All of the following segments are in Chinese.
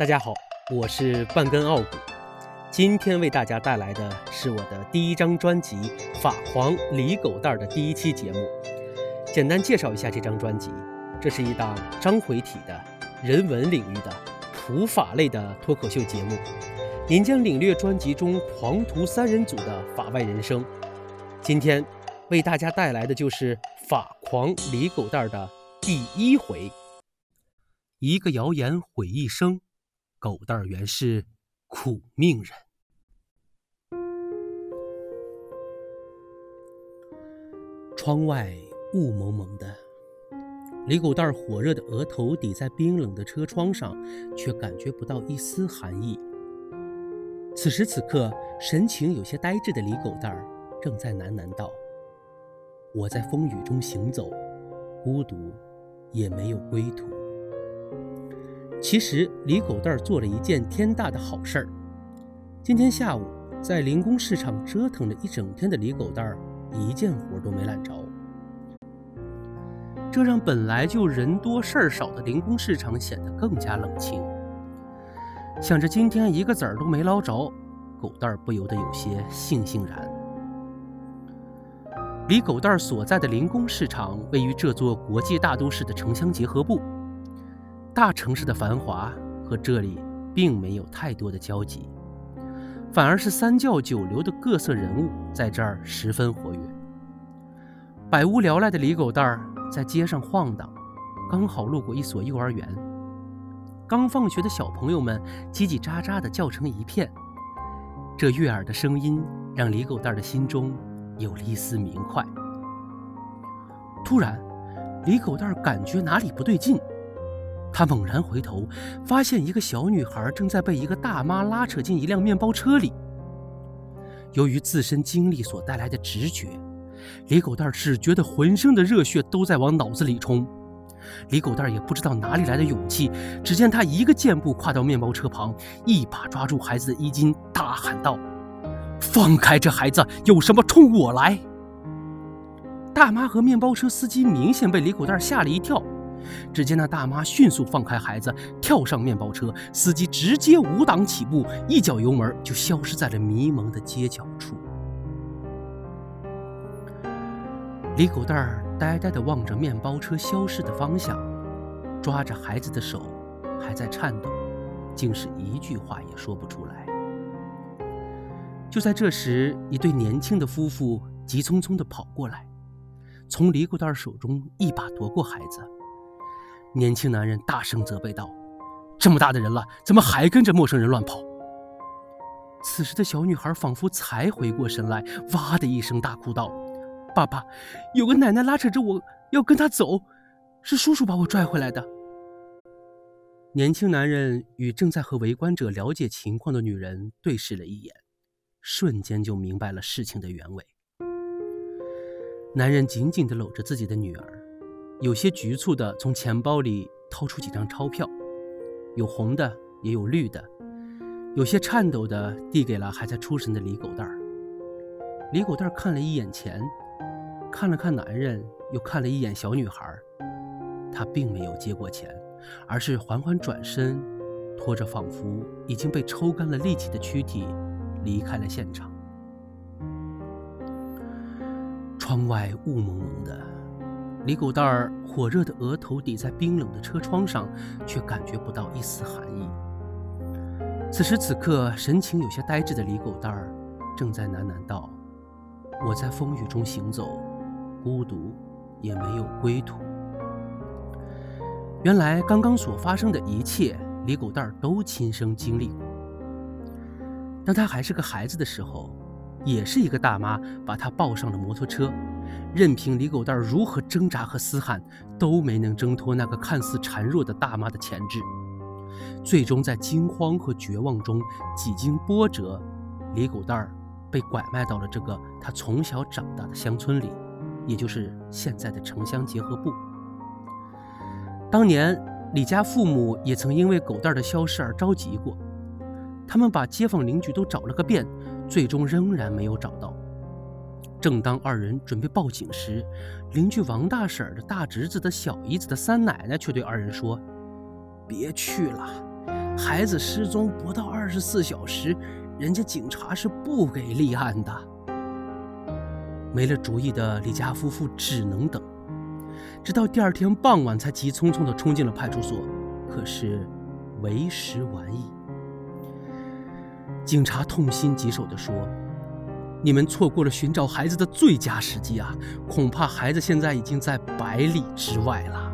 大家好，我是半根傲骨，今天为大家带来的是我的第一张专辑《法皇李狗蛋》的第一期节目。简单介绍一下这张专辑，这是一档章回体的人文领域的普法类的脱口秀节目。您将领略专辑中狂徒三人组的法外人生。今天为大家带来的就是法狂李狗蛋的第一回。一个谣言毁一生。狗蛋儿原是苦命人。窗外雾蒙蒙的，李狗蛋儿火热的额头抵在冰冷的车窗上，却感觉不到一丝寒意。此时此刻，神情有些呆滞的李狗蛋儿正在喃喃道：“我在风雨中行走，孤独，也没有归途。”其实李狗蛋儿做了一件天大的好事儿。今天下午在零工市场折腾了一整天的李狗蛋儿，一件活都没揽着，这让本来就人多事儿少的零工市场显得更加冷清。想着今天一个子儿都没捞着，狗蛋儿不由得有些悻悻然。李狗蛋儿所在的零工市场位于这座国际大都市的城乡结合部。大城市的繁华和这里并没有太多的交集，反而是三教九流的各色人物在这儿十分活跃。百无聊赖的李狗蛋儿在街上晃荡，刚好路过一所幼儿园。刚放学的小朋友们叽叽喳喳的叫成一片，这悦耳的声音让李狗蛋儿的心中有了一丝明快。突然，李狗蛋儿感觉哪里不对劲。他猛然回头，发现一个小女孩正在被一个大妈拉扯进一辆面包车里。由于自身经历所带来的直觉，李狗蛋只觉得浑身的热血都在往脑子里冲。李狗蛋也不知道哪里来的勇气，只见他一个箭步跨到面包车旁，一把抓住孩子的衣襟，大喊道：“放开这孩子！有什么冲我来！”大妈和面包车司机明显被李狗蛋吓了一跳。只见那大妈迅速放开孩子，跳上面包车，司机直接五档起步，一脚油门就消失在了迷蒙的街角处。李狗蛋儿呆呆地望着面包车消失的方向，抓着孩子的手还在颤抖，竟是一句话也说不出来。就在这时，一对年轻的夫妇急匆匆地跑过来，从李狗蛋儿手中一把夺过孩子。年轻男人大声责备道：“这么大的人了，怎么还跟着陌生人乱跑？”此时的小女孩仿佛才回过神来，哇的一声大哭道：“爸爸，有个奶奶拉扯着我要跟她走，是叔叔把我拽回来的。”年轻男人与正在和围观者了解情况的女人对视了一眼，瞬间就明白了事情的原委。男人紧紧地搂着自己的女儿。有些局促的从钱包里掏出几张钞票，有红的，也有绿的，有些颤抖的递给了还在出神的李狗蛋儿。李狗蛋儿看了一眼钱，看了看男人，又看了一眼小女孩，他并没有接过钱，而是缓缓转身，拖着仿佛已经被抽干了力气的躯体，离开了现场。窗外雾蒙蒙的。李狗蛋儿火热的额头抵在冰冷的车窗上，却感觉不到一丝寒意。此时此刻，神情有些呆滞的李狗蛋儿正在喃喃道：“我在风雨中行走，孤独，也没有归途。”原来，刚刚所发生的一切，李狗蛋儿都亲身经历过。当他还是个孩子的时候，也是一个大妈把他抱上了摩托车。任凭李狗蛋如何挣扎和嘶喊，都没能挣脱那个看似孱弱的大妈的钳制。最终，在惊慌和绝望中，几经波折，李狗蛋儿被拐卖到了这个他从小长大的乡村里，也就是现在的城乡结合部。当年，李家父母也曾因为狗蛋儿的消失而着急过，他们把街坊邻居都找了个遍，最终仍然没有找到。正当二人准备报警时，邻居王大婶的大侄子的小姨子的三奶奶却对二人说：“别去了，孩子失踪不到二十四小时，人家警察是不给立案的。没了主意的李家夫妇只能等，直到第二天傍晚才急匆匆地冲进了派出所。可是，为时晚矣。警察痛心疾首地说：“你们错过了寻找孩子的最佳时机啊！恐怕孩子现在已经在百里之外了。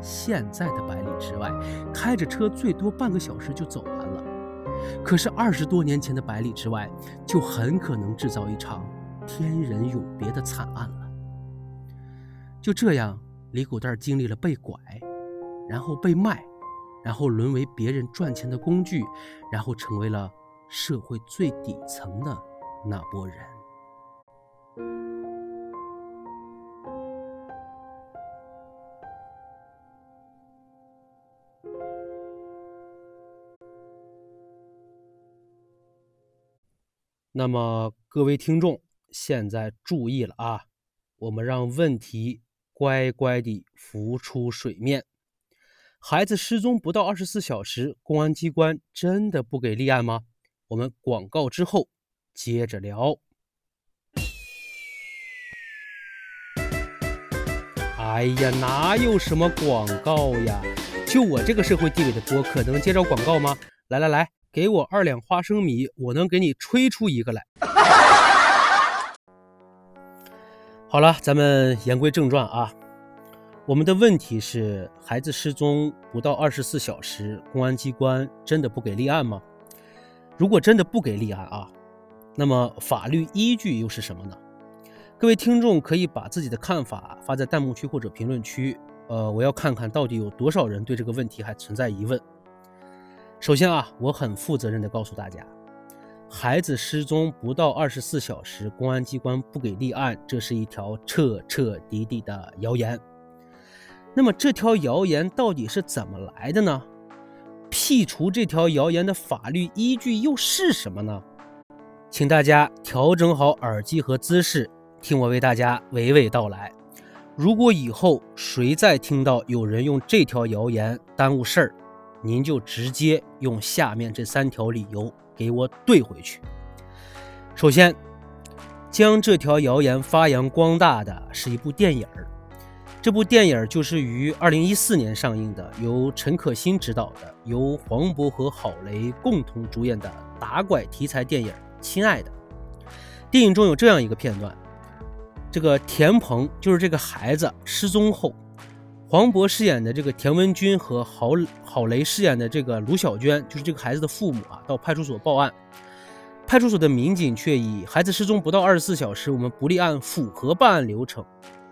现在的百里之外，开着车最多半个小时就走完了。可是二十多年前的百里之外，就很可能制造一场天人永别的惨案了。就这样，李狗蛋经历了被拐。”然后被卖，然后沦为别人赚钱的工具，然后成为了社会最底层的那波人。那么，各位听众，现在注意了啊！我们让问题乖乖地浮出水面。孩子失踪不到二十四小时，公安机关真的不给立案吗？我们广告之后接着聊。哎呀，哪有什么广告呀？就我这个社会地位的播，可能接着广告吗？来来来，给我二两花生米，我能给你吹出一个来。好了，咱们言归正传啊。我们的问题是：孩子失踪不到二十四小时，公安机关真的不给立案吗？如果真的不给立案啊，那么法律依据又是什么呢？各位听众可以把自己的看法发在弹幕区或者评论区，呃，我要看看到底有多少人对这个问题还存在疑问。首先啊，我很负责任的告诉大家，孩子失踪不到二十四小时，公安机关不给立案，这是一条彻彻底底的谣言。那么这条谣言到底是怎么来的呢？辟除这条谣言的法律依据又是什么呢？请大家调整好耳机和姿势，听我为大家娓娓道来。如果以后谁再听到有人用这条谣言耽误事儿，您就直接用下面这三条理由给我怼回去。首先，将这条谣言发扬光大的是一部电影儿。这部电影儿就是于二零一四年上映的，由陈可辛执导的，由黄渤和郝蕾共同主演的打拐题材电影《亲爱的》。电影中有这样一个片段：这个田鹏就是这个孩子失踪后，黄渤饰演的这个田文军和郝郝蕾饰演的这个卢小娟，就是这个孩子的父母啊，到派出所报案。派出所的民警却以孩子失踪不到二十四小时，我们不立案，符合办案流程。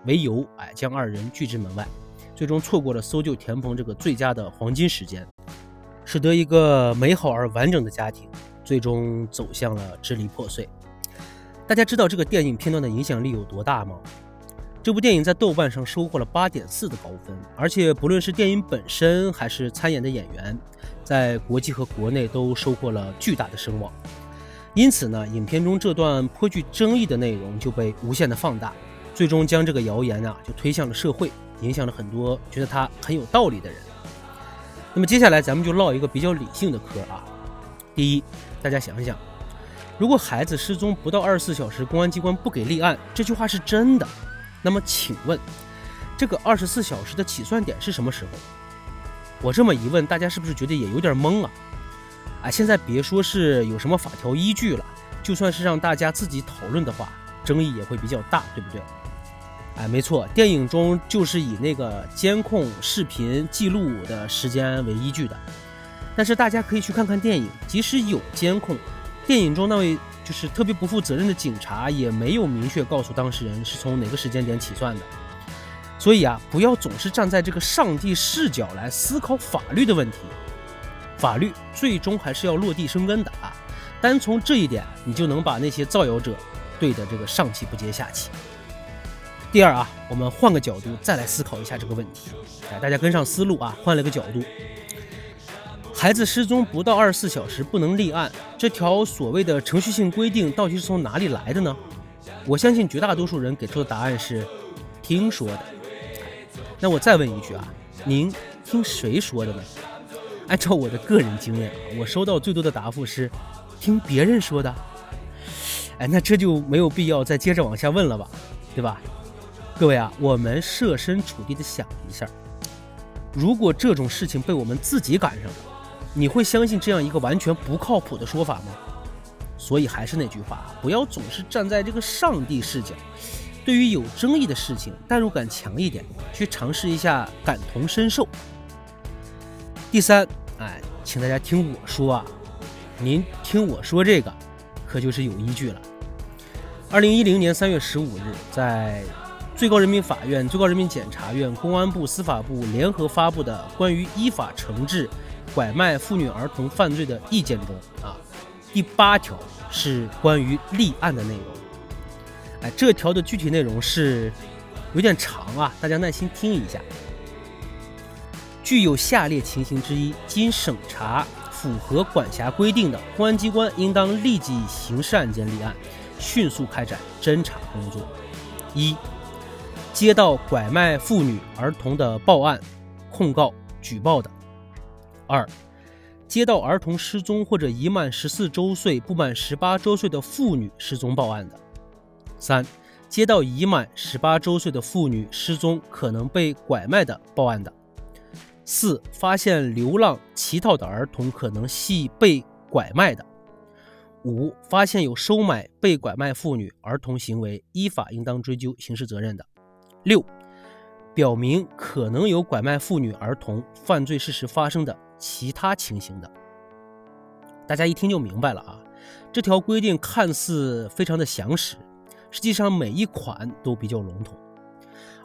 为由，哎，将二人拒之门外，最终错过了搜救田鹏这个最佳的黄金时间，使得一个美好而完整的家庭最终走向了支离破碎。大家知道这个电影片段的影响力有多大吗？这部电影在豆瓣上收获了八点四的高分，而且不论是电影本身还是参演的演员，在国际和国内都收获了巨大的声望。因此呢，影片中这段颇具争议的内容就被无限的放大。最终将这个谣言啊就推向了社会，影响了很多觉得它很有道理的人。那么接下来咱们就唠一个比较理性的嗑啊。第一，大家想一想，如果孩子失踪不到二十四小时，公安机关不给立案，这句话是真的，那么请问，这个二十四小时的起算点是什么时候？我这么一问，大家是不是觉得也有点懵啊？啊，现在别说是有什么法条依据了，就算是让大家自己讨论的话，争议也会比较大，对不对？哎，没错，电影中就是以那个监控视频记录的时间为依据的。但是大家可以去看看电影，即使有监控，电影中那位就是特别不负责任的警察也没有明确告诉当事人是从哪个时间点起算的。所以啊，不要总是站在这个上帝视角来思考法律的问题，法律最终还是要落地生根的啊。单从这一点，你就能把那些造谣者对的这个上气不接下气。第二啊，我们换个角度再来思考一下这个问题。哎，大家跟上思路啊，换了个角度。孩子失踪不到二十四小时不能立案，这条所谓的程序性规定到底是从哪里来的呢？我相信绝大多数人给出的答案是听说的。那我再问一句啊，您听谁说的呢？按照我的个人经验啊，我收到最多的答复是听别人说的。哎，那这就没有必要再接着往下问了吧，对吧？各位啊，我们设身处地的想一下，如果这种事情被我们自己赶上了，你会相信这样一个完全不靠谱的说法吗？所以还是那句话，不要总是站在这个上帝视角，对于有争议的事情，代入感强一点，去尝试一下感同身受。第三，哎，请大家听我说啊，您听我说这个，可就是有依据了。二零一零年三月十五日，在最高人民法院、最高人民检察院、公安部、司法部联合发布的关于依法惩治拐卖妇女儿童犯罪的意见中啊，第八条是关于立案的内容。哎，这条的具体内容是有点长啊，大家耐心听一下。具有下列情形之一，经审查符合管辖规定的，公安机关应当立即刑事案件立案，迅速开展侦查工作。一、接到拐卖妇女儿童的报案、控告、举报的；二、接到儿童失踪或者已满十四周岁不满十八周岁的妇女失踪报案的；三、接到已满十八周岁的妇女失踪可能被拐卖的报案的。四、发现流浪乞讨的儿童可能系被拐卖的；五、发现有收买被拐卖妇女儿童行为，依法应当追究刑事责任的；六、表明可能有拐卖妇女儿童犯罪事实发生的其他情形的。大家一听就明白了啊！这条规定看似非常的详实，实际上每一款都比较笼统，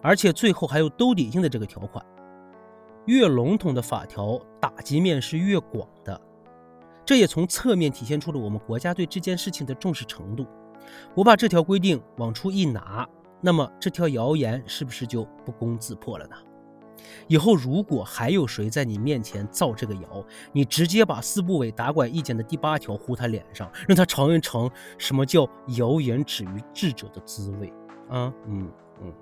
而且最后还有兜底性的这个条款。越笼统的法条，打击面是越广的，这也从侧面体现出了我们国家对这件事情的重视程度。我把这条规定往出一拿，那么这条谣言是不是就不攻自破了呢？以后如果还有谁在你面前造这个谣，你直接把四部委打拐意见的第八条呼他脸上，让他尝一尝什么叫谣言止于智者的滋味啊！嗯嗯。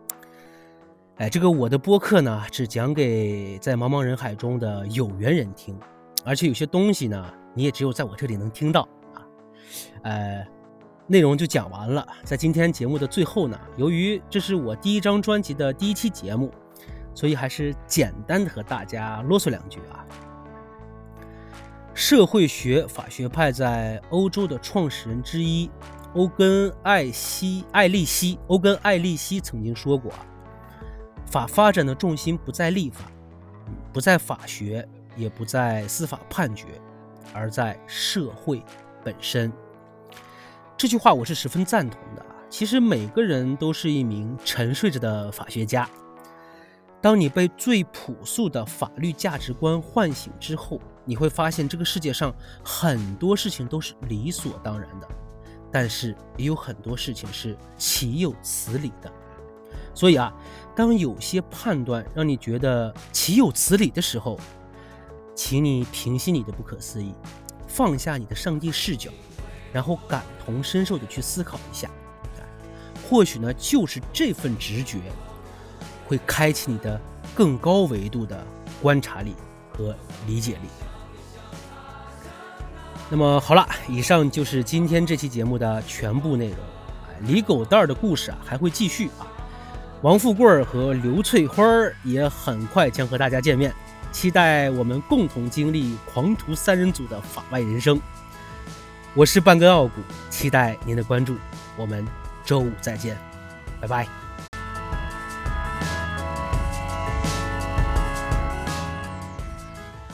哎，这个我的播客呢，只讲给在茫茫人海中的有缘人听，而且有些东西呢，你也只有在我这里能听到啊。呃，内容就讲完了。在今天节目的最后呢，由于这是我第一张专辑的第一期节目，所以还是简单的和大家啰嗦两句啊。社会学法学派在欧洲的创始人之一欧根艾希艾利希欧根艾利希曾经说过啊。法发展的重心不在立法，不在法学，也不在司法判决，而在社会本身。这句话我是十分赞同的啊。其实每个人都是一名沉睡着的法学家。当你被最朴素的法律价值观唤醒之后，你会发现这个世界上很多事情都是理所当然的，但是也有很多事情是岂有此理的。所以啊，当有些判断让你觉得岂有此理的时候，请你平息你的不可思议，放下你的上帝视角，然后感同身受的去思考一下，或许呢，就是这份直觉，会开启你的更高维度的观察力和理解力。那么好了，以上就是今天这期节目的全部内容。李狗蛋儿的故事啊，还会继续啊。王富贵儿和刘翠花儿也很快将和大家见面，期待我们共同经历狂徒三人组的法外人生。我是半根傲骨，期待您的关注，我们周五再见，拜拜。